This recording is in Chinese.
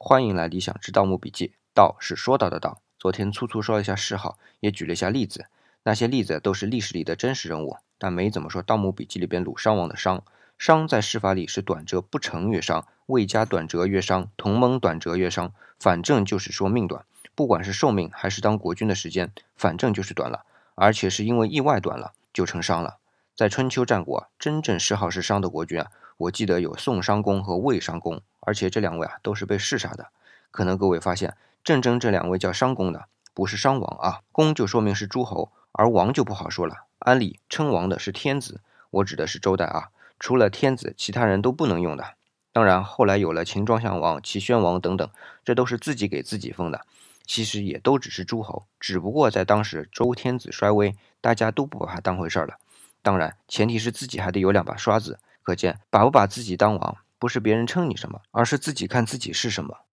欢迎来理想之盗墓笔记。道是说到的道。昨天粗粗说了一下谥号，也举了一下例子。那些例子都是历史里的真实人物，但没怎么说《盗墓笔记》里边鲁殇王的殇。殇在事法里是短折不成月商，未加短折月商，同盟短折月商。反正就是说命短，不管是寿命还是当国君的时间，反正就是短了，而且是因为意外短了，就成殇了。在春秋战国，真正谥号是商的国君啊，我记得有宋商公和魏商公。而且这两位啊都是被弑杀的，可能各位发现，正正这两位叫商公的，不是商王啊，公就说明是诸侯，而王就不好说了。安利称王的是天子，我指的是周代啊，除了天子，其他人都不能用的。当然后来有了秦庄襄王、齐宣王等等，这都是自己给自己封的，其实也都只是诸侯，只不过在当时周天子衰微，大家都不把他当回事儿了。当然前提是自己还得有两把刷子，可见把不把自己当王。不是别人称你什么，而是自己看自己是什么。